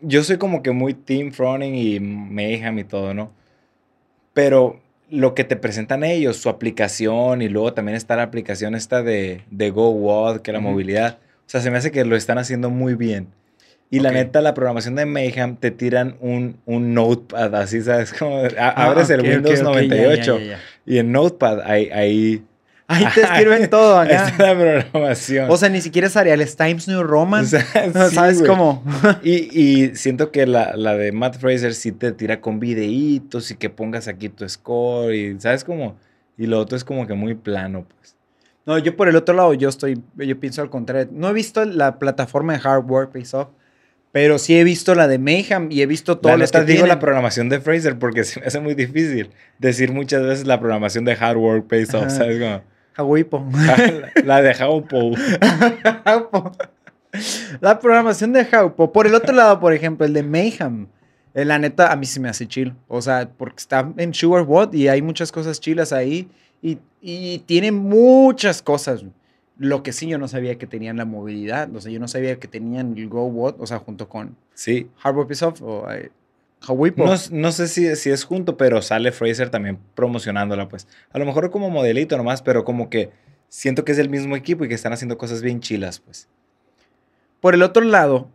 Yo soy como que muy Team Froning y Mayhem y todo, ¿no? Pero lo que te presentan ellos, su aplicación y luego también está la aplicación esta de, de GoWatt, que es la movilidad. O sea, se me hace que lo están haciendo muy bien. Y la Ok. neta, la programación de Mayhem te tiran un, un notepad así, ¿sabes? Como a- Ah, abres el Windows ok, ya, 98 ya, ya, ya. y en Notepad ahí, ahí Ahí te escriben todo acá. está la programación. O sea, ni siquiera es Ariales Times New Roman. O sea, No, sí, ¿Sabes güey. cómo? Y, y siento que la, la de Matt Fraser sí te tira con videitos y que pongas aquí tu score y ¿sabes cómo? Y lo otro es como que muy plano, pues. No, yo por el otro lado, yo estoy, yo pienso al contrario. No he visto la plataforma de Hardware Pays Off, pero sí he visto la de Mayhem y he visto todo La lo que digo tienen. la programación de Fraser porque se me hace muy difícil decir muchas veces la programación de Hard Work Pays Off. ¿sabes cómo? Hawipo. la de Haupo. Jaupo. La programación de Jaupo. Por el otro lado, por ejemplo, el de Mayhem. eh, La neta, a mí sí me hace chill. O sea, porque está en Sugarwood y hay muchas cosas chilas ahí. Y, y tiene muchas cosas. Lo que sí yo no sabía que tenían la movilidad. O sea, yo no sabía que tenían el GoWatt. O sea, junto con Sí. Hardware Piece Off o eh. No, no sé si, si es junto, pero sale Fraser también promocionándola, pues. A lo mejor como modelito nomás, pero como que siento que es el mismo equipo y que están haciendo cosas bien chilas, pues. Por el otro lado,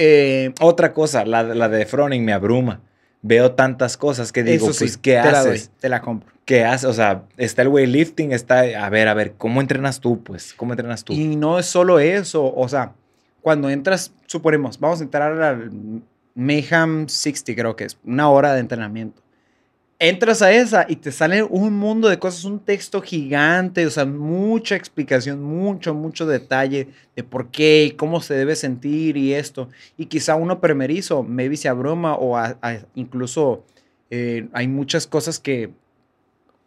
eh, Otra cosa, la, la de Froning me abruma. Veo tantas cosas que digo, sí, pues, ¿qué te la doy, haces? te la compro. ¿Qué haces? O sea, está el weightlifting, está... A ver, a ver, ¿cómo entrenas tú, pues? ¿Cómo entrenas tú? Y no es solo eso, o sea, cuando entras, suponemos, vamos a entrar al Mayhem 60, creo que es, una hora de entrenamiento. Entras a esa y te sale un mundo de cosas, un texto gigante, o sea, mucha explicación, mucho, mucho detalle de por qué y cómo se debe sentir y esto. Y quizá uno primerizo, maybe se abruma o a- a- incluso eh, hay muchas cosas que,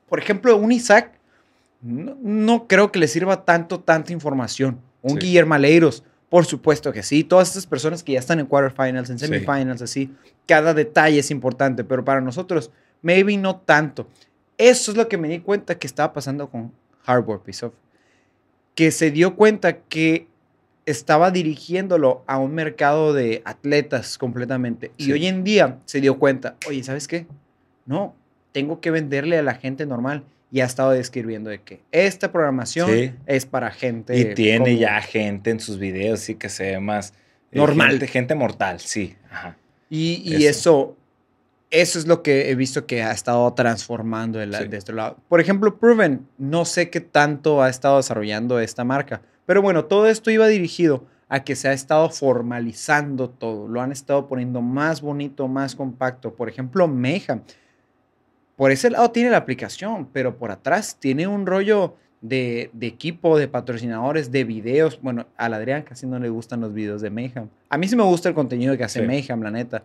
por ejemplo, un Isaac, no, no creo que le sirva tanto, tanta información. Un Sí. Guillermo Aleiros, por supuesto que sí. Todas estas personas que ya están en quarterfinals, en Sí. semifinals, así, cada detalle es importante, pero para nosotros, maybe no tanto. Eso es lo que me di cuenta que estaba pasando con Hardware Piece Off. Que se dio cuenta que estaba dirigiéndolo a un mercado de atletas completamente. Y hoy en día se dio cuenta, oye, ¿sabes qué? No, tengo que venderle a la gente normal. Y ha estado describiendo de que esta programación Sí. es para gente. Y tiene ya gente en sus videos, sí, que se ve más... eh, Normal. Gente, gente mortal, sí. Ajá. Y, y eso. eso, es lo que he visto que ha estado transformando el- Sí. de este lado. Por ejemplo, Proven, no sé qué tanto ha estado desarrollando esta marca, pero bueno, todo esto iba dirigido a que se ha estado formalizando todo, lo han estado poniendo más bonito, más compacto. Por ejemplo, Mayhem, por ese lado tiene la aplicación, pero por atrás tiene un rollo de, de equipo, de patrocinadores, de videos. Bueno, al Adrián casi no le gustan los videos de Mayhem. A mí sí me gusta el contenido que hace Sí. Mayhem, la neta.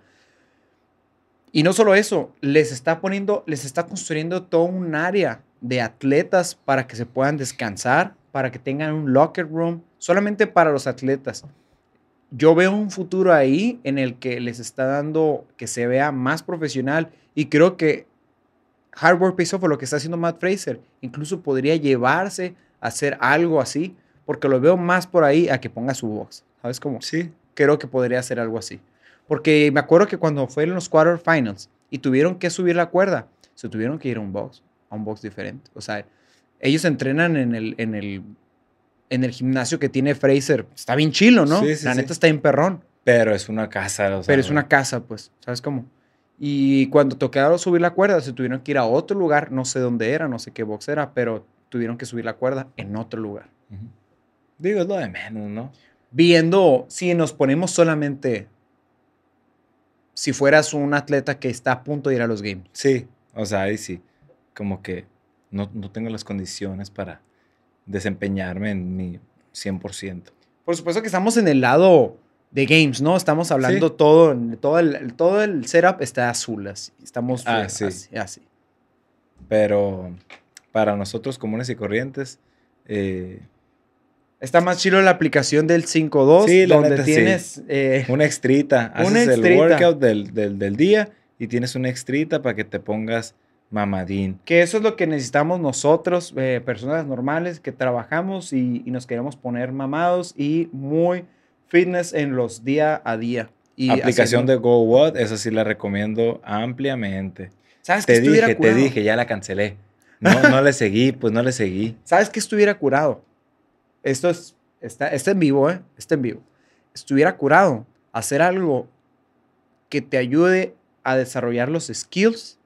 Y no solo eso, les está poniendo, les está construyendo todo un área de atletas para que se puedan descansar, para que tengan un locker room, solamente para los atletas. Yo veo un futuro ahí en el que les está dando que se vea más profesional y creo que Hardware Pays Off o lo que está haciendo Matt Fraser incluso podría llevarse a hacer algo así, porque lo veo más por ahí a que ponga su box. ¿Sabes cómo? Sí. creo que podría hacer algo así. Porque me acuerdo que cuando fue en los quarterfinals y tuvieron que subir la cuerda, se tuvieron que ir a un box, a un box diferente. O sea, ellos entrenan en el, en el, en el gimnasio que tiene Fraser. Está bien chilo, ¿no? Sí, sí, la sí. neta está en perrón. Pero es una casa, o sea, Pero es una casa, pues, ¿sabes cómo? Y cuando tocaron subir la cuerda, se tuvieron que ir a otro lugar, no sé dónde era, no sé qué box era, pero tuvieron que subir la cuerda en otro lugar. Digo, es lo de menos, ¿no? Viendo, si nos ponemos solamente si fueras un atleta que está a punto de ir a los games. Sí, o sea, ahí sí. Como que no, no tengo las condiciones para desempeñarme en mi 100%. Por supuesto que estamos en el lado de games, ¿no? Estamos hablando todo, todo el, todo el setup está azul, así. Estamos Ah, eh, sí. así, así. Pero para nosotros comunes y corrientes, eh, Está más chido la aplicación del 5.2, Sí, donde neta, sí. tienes... eh, una extrita. Una Haces el extrita. workout del, del, del día y tienes una extrita para que te pongas mamadín. que eso es lo que necesitamos nosotros, eh, personas normales que trabajamos y, y nos queremos poner mamados y muy fitness en los día a día. Y Aplicación haciendo- de Go What, esa sí la recomiendo ampliamente. ¿Sabes Te estuviera dije, te curado? dije, ya la cancelé. No, no le seguí, pues no le seguí. ¿Sabes qué estuviera curado? Esto es, está, está en vivo, ¿eh? Está en vivo. Estuviera curado hacer algo que te ayude a desarrollar los skills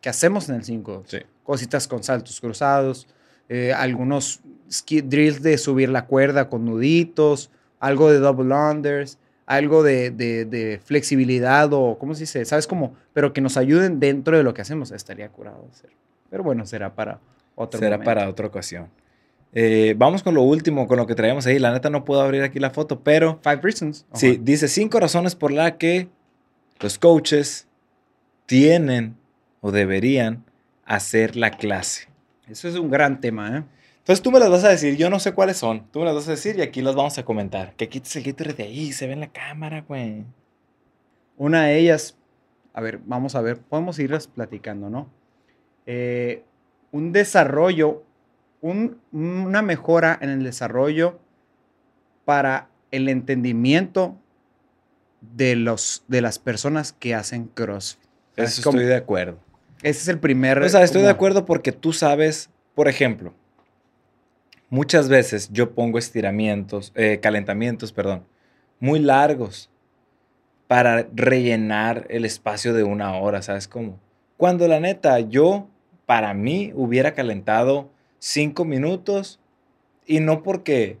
que hacemos en el 5. Sí. Cositas con saltos cruzados, eh, algunos drills de subir la cuerda con nuditos, algo de double unders, algo de, de- de flexibilidad o, ¿cómo se dice? ¿Sabes cómo? Pero que nos ayuden dentro de lo que hacemos. Estaría curado hacer. Pero bueno, será para otro Será momento. para otra ocasión. Eh, vamos con lo último, con lo que traemos ahí. La neta no puedo abrir aquí la foto, pero Five Reasons. sí, Ajá. dice cinco razones por las que los coaches tienen o deberían hacer la clase. Eso es un gran tema, ¿eh? Entonces tú me las vas a decir, yo no sé cuáles son. Tú me las vas a decir y aquí las vamos a comentar. Que quites el glitter de ahí, se ve en la cámara, güey. Una de ellas, a ver, vamos a ver, podemos irlas platicando, ¿no? Eh, un desarrollo, un- una mejora en el desarrollo para el entendimiento de, los, de las personas que hacen CrossFit. Eso Como- estoy de acuerdo. Ese es el primer... O sea, estoy de acuerdo porque tú sabes, por ejemplo, muchas veces yo pongo estiramientos, eh, calentamientos, perdón, muy largos para rellenar el espacio de una hora, ¿sabes cómo? Cuando la neta, yo, para mí, hubiera calentado cinco minutos y no porque,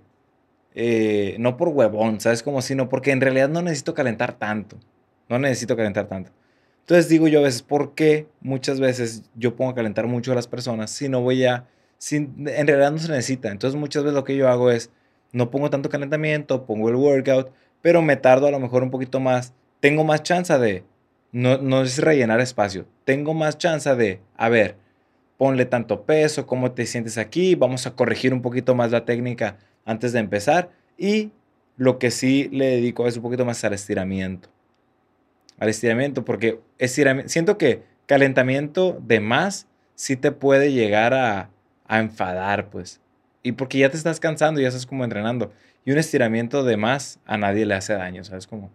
eh, no por huevón, ¿sabes cómo? Sino porque en realidad no necesito calentar tanto. No necesito calentar tanto. Entonces digo yo a veces, ¿por qué muchas veces yo pongo a calentar mucho a las personas si no voy a, si en realidad no se necesita? Entonces muchas veces lo que yo hago es, no pongo tanto calentamiento, pongo el workout, pero me tardo a lo mejor un poquito más. Tengo más chance de, no, no es rellenar espacio, tengo más chance de, a ver, ponle tanto peso, cómo te sientes aquí, vamos a corregir un poquito más la técnica antes de empezar y lo que sí le dedico es un poquito más al estiramiento al estiramiento, porque estirami- siento que calentamiento de más sí te puede llegar a, a enfadar, pues. Y porque ya te estás cansando, ya estás como entrenando. Y un estiramiento de más a nadie le hace daño, ¿sabes? Como,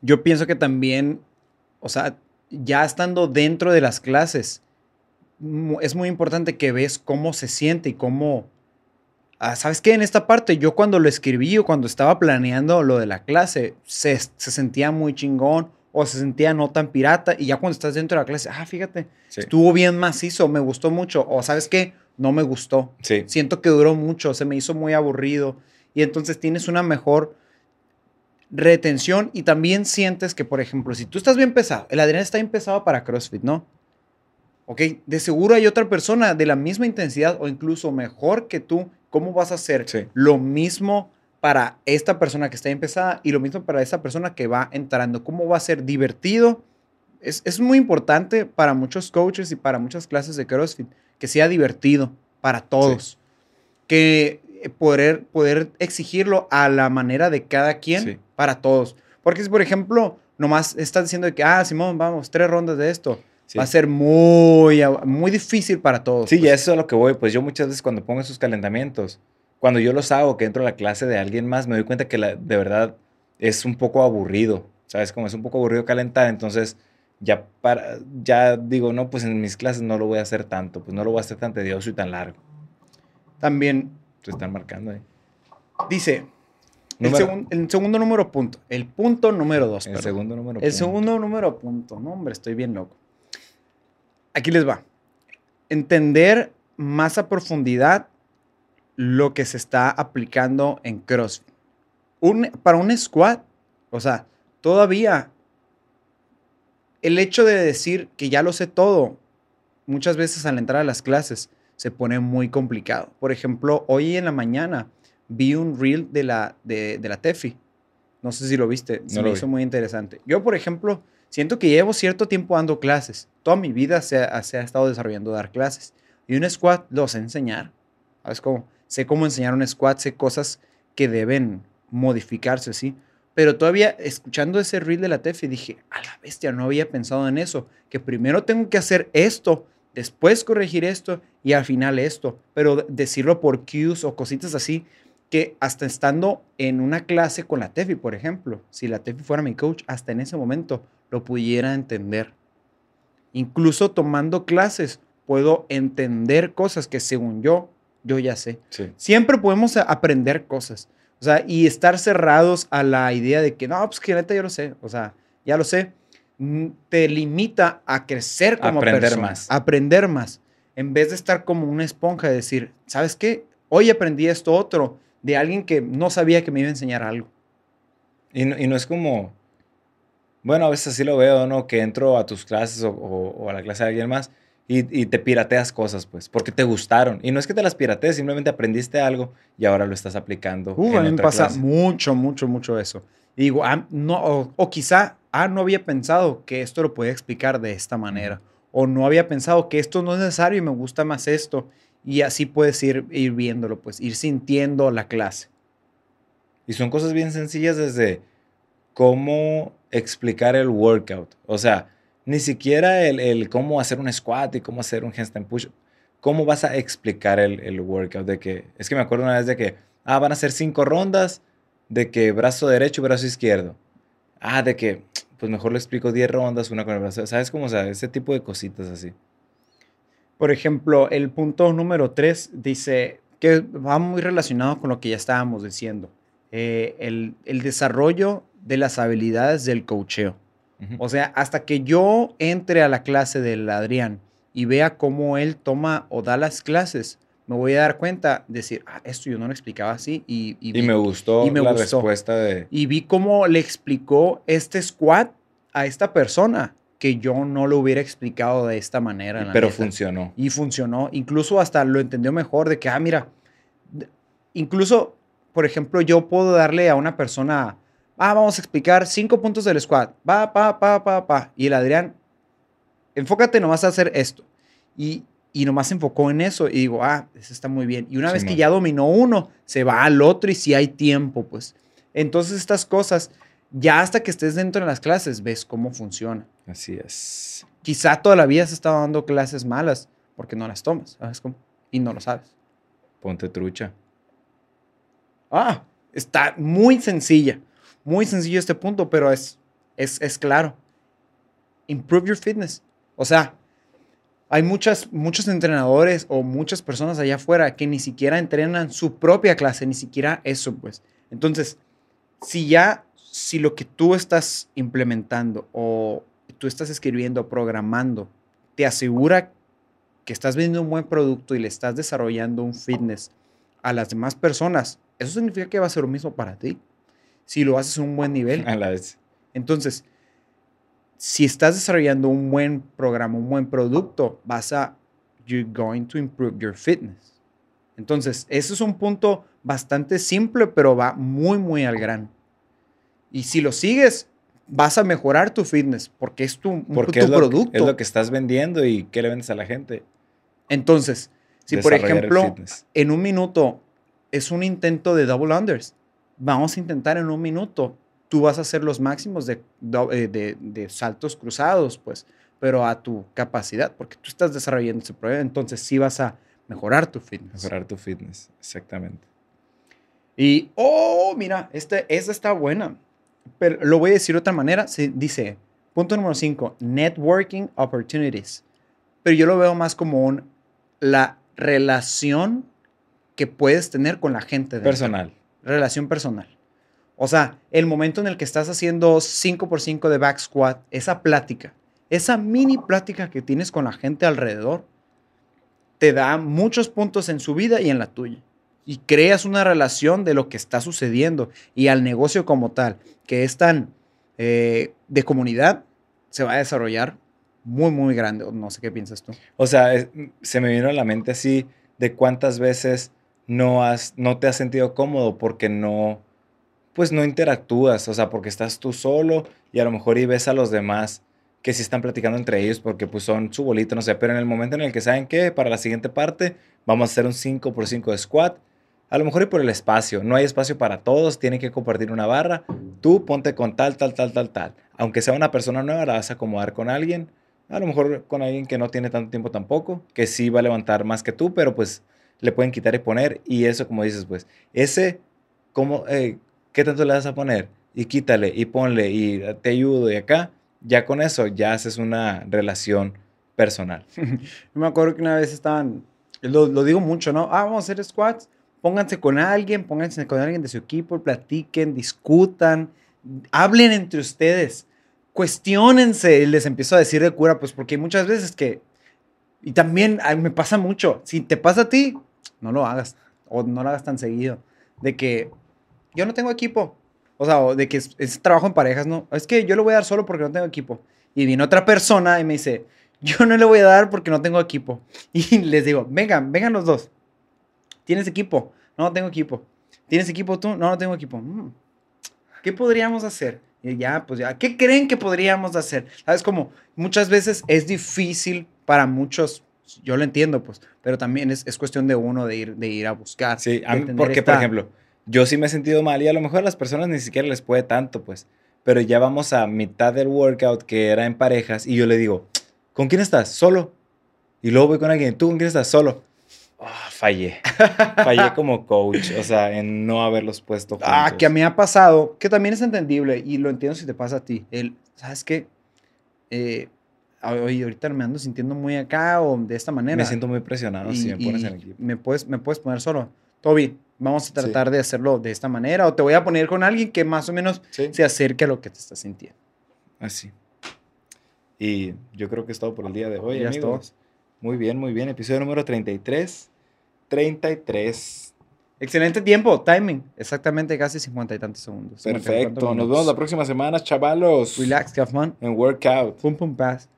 Yo pienso que también, o sea, ya estando dentro de las clases, es muy importante que ves cómo se siente y cómo... Ah, ¿Sabes qué? En esta parte, yo cuando lo escribí o cuando estaba planeando lo de la clase, se, se sentía muy chingón o se sentía no tan pirata y ya cuando estás dentro de la clase, ah, fíjate, sí. estuvo bien macizo, me gustó mucho o ¿sabes qué? No me gustó. Sí, Siento que duró mucho, se me hizo muy aburrido y entonces tienes una mejor retención y también sientes que, por ejemplo, si tú estás bien pesado, el Adrián está bien pesado para CrossFit, ¿no? Ok, de seguro hay otra persona de la misma intensidad o incluso mejor que tú. ¿Cómo vas a hacer Sí. lo mismo para esta persona que está bien pesada y lo mismo para esa persona que va entrando? ¿Cómo va a ser divertido? Es, es muy importante para muchos coaches y para muchas clases de CrossFit que sea divertido para todos. Que eh, poder, poder exigirlo a la manera de cada quien Sí. para todos. Porque si, por ejemplo, nomás estás diciendo que, ah, Simón, vamos, tres rondas de esto, sí. va a ser muy, muy difícil para todos. Sí, pues. ya eso es a lo que voy. Pues yo muchas veces cuando pongo esos calentamientos, cuando yo los hago, que entro a la clase de alguien más, me doy cuenta que la- de verdad es un poco aburrido. ¿Sabes? Como es un poco aburrido calentar, entonces ya, para, ya digo, no, pues en mis clases no lo voy a hacer tanto, pues no lo voy a hacer tan tedioso y tan largo. También Se están marcando ahí. dice, el, segun- el segundo número punto, el punto número dos. el perdón. segundo número. El punto. segundo número punto. No, hombre, estoy bien loco. Aquí les va. Entender más a profundidad lo que se está aplicando en CrossFit. Un- para un squat, o sea, todavía el hecho de decir que ya lo sé todo, muchas veces al entrar a las clases se pone muy complicado. Por ejemplo, hoy en la mañana vi un reel de la, de, la TEFI. No sé si lo viste, se me hizo muy interesante. Yo, por ejemplo, siento que llevo cierto tiempo dando clases. Toda mi vida se ha, se ha estado desarrollando dar clases. Y un squad lo sé enseñar. ¿Sabes cómo? Sé cómo enseñar un squad, sé cosas que deben modificarse, ¿sí? Pero todavía escuchando ese reel de la TEFI dije, a la bestia, no había pensado en eso, que primero tengo que hacer esto, después corregir esto y al final esto. Pero decirlo por cues o cositas así, que hasta estando en una clase con la TEFI, por ejemplo, si la TEFI fuera mi coach, hasta en ese momento lo pudiera entender. Incluso tomando clases, puedo entender cosas que según yo, yo ya sé. Siempre podemos aprender cosas. O sea, y estar cerrados a la idea de que, no, pues que neta yo lo sé, o sea, ya lo sé, mm, te limita a crecer como aprender persona, más. aprender más, en vez de estar como una esponja y decir, ¿sabes qué? Hoy aprendí esto otro de alguien que no sabía que me iba a enseñar algo. Y no, y no es como, bueno, a veces así lo veo, ¿no? Que entro a tus clases o, o a la clase de alguien más y, te pirateas cosas, pues, porque te gustaron. Y no es que te las piratees, simplemente aprendiste algo y ahora lo estás aplicando. Uh, a mí me pasa mucho, mucho, mucho eso. Y digo, ah, no, o, quizá, ah, no había pensado que esto lo podía explicar de esta manera. O no había pensado que esto no es necesario y me gusta más esto. Y así puedes ir, ir viéndolo, pues, ir sintiendo la clase. Y son cosas bien sencillas desde cómo explicar el workout. O sea, ni siquiera el, cómo hacer un squat y cómo hacer un handstand push. ¿Cómo vas a explicar el, workout? De que, es que me acuerdo una vez de que, ah, van a ser cinco rondas, de que brazo derecho, brazo izquierdo. Ah, de que, pues mejor le explico diez rondas, una con el brazo. ¿Sabes cómo? Sea, ese tipo de cositas así. Por ejemplo, el punto número tres dice que va muy relacionado con lo que ya estábamos diciendo. Eh, el, el desarrollo de las habilidades del coacheo. O sea, hasta que yo entre a la clase del Adrián y vea cómo él toma o da las clases, me voy a dar cuenta, de decir, ah, esto yo no lo explicaba así. Y, y, me gustó la respuesta de... Y vi cómo le explicó este squad a esta persona que yo no lo hubiera explicado de esta manera. pero funcionó. Y funcionó. Incluso hasta lo entendió mejor de que, ah, mira, incluso, por ejemplo, yo puedo darle a una persona ah, vamos a explicar cinco puntos del squad. Va, pa, pa, pa, pa. Y el Adrián, enfócate nomás a hacer esto. Y, y nomás se enfocó en eso y digo, ah, eso está muy bien. Y una vez que ya dominó uno, se va al otro y si hay tiempo, pues. Entonces estas cosas, ya hasta que estés dentro de las clases, ves cómo funciona. Así es. Quizá toda la vida has estado dando clases malas porque no las tomas, ¿sabes cómo? Y no lo sabes. Ponte trucha. Ah, está muy sencilla. Muy sencillo este punto, pero es, es, es claro. Improve your fitness. O sea, hay muchas, muchos entrenadores o muchas personas allá afuera que ni siquiera entrenan su propia clase, ni siquiera eso, pues. Entonces, si ya, si lo que tú estás implementando o tú estás escribiendo, programando, te asegura que estás vendiendo un buen producto y le estás desarrollando un fitness a las demás personas, eso significa que va a ser lo mismo para ti si lo haces a un buen nivel. A la vez. Entonces, si estás desarrollando un buen programa, un buen producto, vas a, you're going to improve your fitness. Entonces, eso es un punto bastante simple, pero va muy, muy al grano. Y si lo sigues, vas a mejorar tu fitness porque es tu, porque es producto. es lo que estás vendiendo y qué le vendes a la gente. Entonces, si por ejemplo, en un minuto es un intento de double unders, vamos a intentar en un minuto. Tú vas a hacer los máximos eh, de, de, saltos cruzados, pues, pero a tu capacidad, porque tú estás desarrollando ese problema, entonces sí vas a mejorar tu fitness. Mejorar tu fitness, exactamente. Y, oh, mira, este, esta está buena, pero lo voy a decir de otra manera. Se dice, punto número 5, networking opportunities. Pero yo lo veo más como un, la relación que puedes tener con la gente. Personal relación personal. O sea, el momento en el que estás haciendo 5x5 de back squat, esa plática, esa mini plática que tienes con la gente alrededor, te da muchos puntos en su vida y en la tuya. Y creas una relación de lo que está sucediendo y al negocio como tal, que es tan eh, de comunidad, se va a desarrollar muy, muy grande. No sé qué piensas tú. O sea, se me vino a la mente así de cuántas veces no has, no te has sentido cómodo porque no, pues no interactúas, o sea, porque estás tú solo y a lo mejor y ves a los demás que sí están platicando entre ellos porque pues son su bolito, no sé, pero en el momento en el que saben que para la siguiente parte vamos a hacer un 5 por 5 de squat, a lo mejor y por el espacio, no hay espacio para todos, tienen que compartir una barra, tú ponte con tal, tal, tal, tal, tal, aunque sea una persona nueva, la vas a acomodar con alguien, a lo mejor con alguien que no tiene tanto tiempo tampoco, que sí va a levantar más que tú, pero pues le pueden quitar y poner. Y eso, como dices, pues, ese, ¿cómo, eh, ¿qué tanto le vas a poner? Y quítale y ponle y te ayudo y acá, ya con eso ya haces una relación personal. Yo me acuerdo que una vez estaban, lo, lo digo mucho, ¿no? Ah, vamos a hacer squats. Pónganse con alguien, pónganse con alguien de su equipo, platiquen, discutan, hablen entre ustedes, cuestionense. Les empiezo a decir de cura, pues porque muchas veces que, y también me pasa mucho, si te pasa a ti, no lo hagas, o no lo hagas tan seguido, de que yo no tengo equipo, o sea, o de que es, trabajo en parejas, ¿no? Es que yo lo voy a dar solo porque no tengo equipo. Y viene otra persona y me dice, yo no le voy a dar porque no tengo equipo. Y les digo, vengan, vengan los dos. ¿Tienes equipo? No, no tengo equipo. ¿Tienes equipo tú? No, no tengo equipo. "Mm, ¿Qué podríamos hacer? Y ya, pues ya, ¿qué creen que podríamos hacer? ¿Sabes? Como muchas veces es difícil para muchos, yo lo entiendo, pues, pero también es, es cuestión de uno de ir, de ir a buscar. Sí, a mí- porque, por ejemplo, yo sí me he sentido mal y a lo mejor a las personas ni siquiera les puede tanto, pues. Pero ya vamos a mitad del workout que era en parejas y yo le digo, ¿con quién estás? Solo. Y luego voy con alguien, ¿tú con quién estás? Solo. Ah, fallé. Fallé como coach, o sea, en no haberlos puesto juntos. Ah, que a mí me ha pasado, que también es entendible y lo entiendo si te pasa a ti. El, ¿Sabes qué? Eh, oye, ahorita me ando sintiendo muy acá o de esta manera. Me siento muy presionado si me pones y en equipo. Me puedes, me puedes poner solo. Toby, vamos a Sí. tratar de hacerlo de esta manera o te voy a poner con alguien que más o menos Sí. se acerque a lo que te estás sintiendo. Así. Y yo creo que es todo por el día de hoy, Ya es amigos. Muy bien, muy bien. Episodio número 33. 33. Excelente tiempo, timing. Exactamente casi cincuenta y tantos segundos. Perfecto. Nos vemos la próxima semana, chavalos. Relax, fun. En workout. Pum, pum, pass.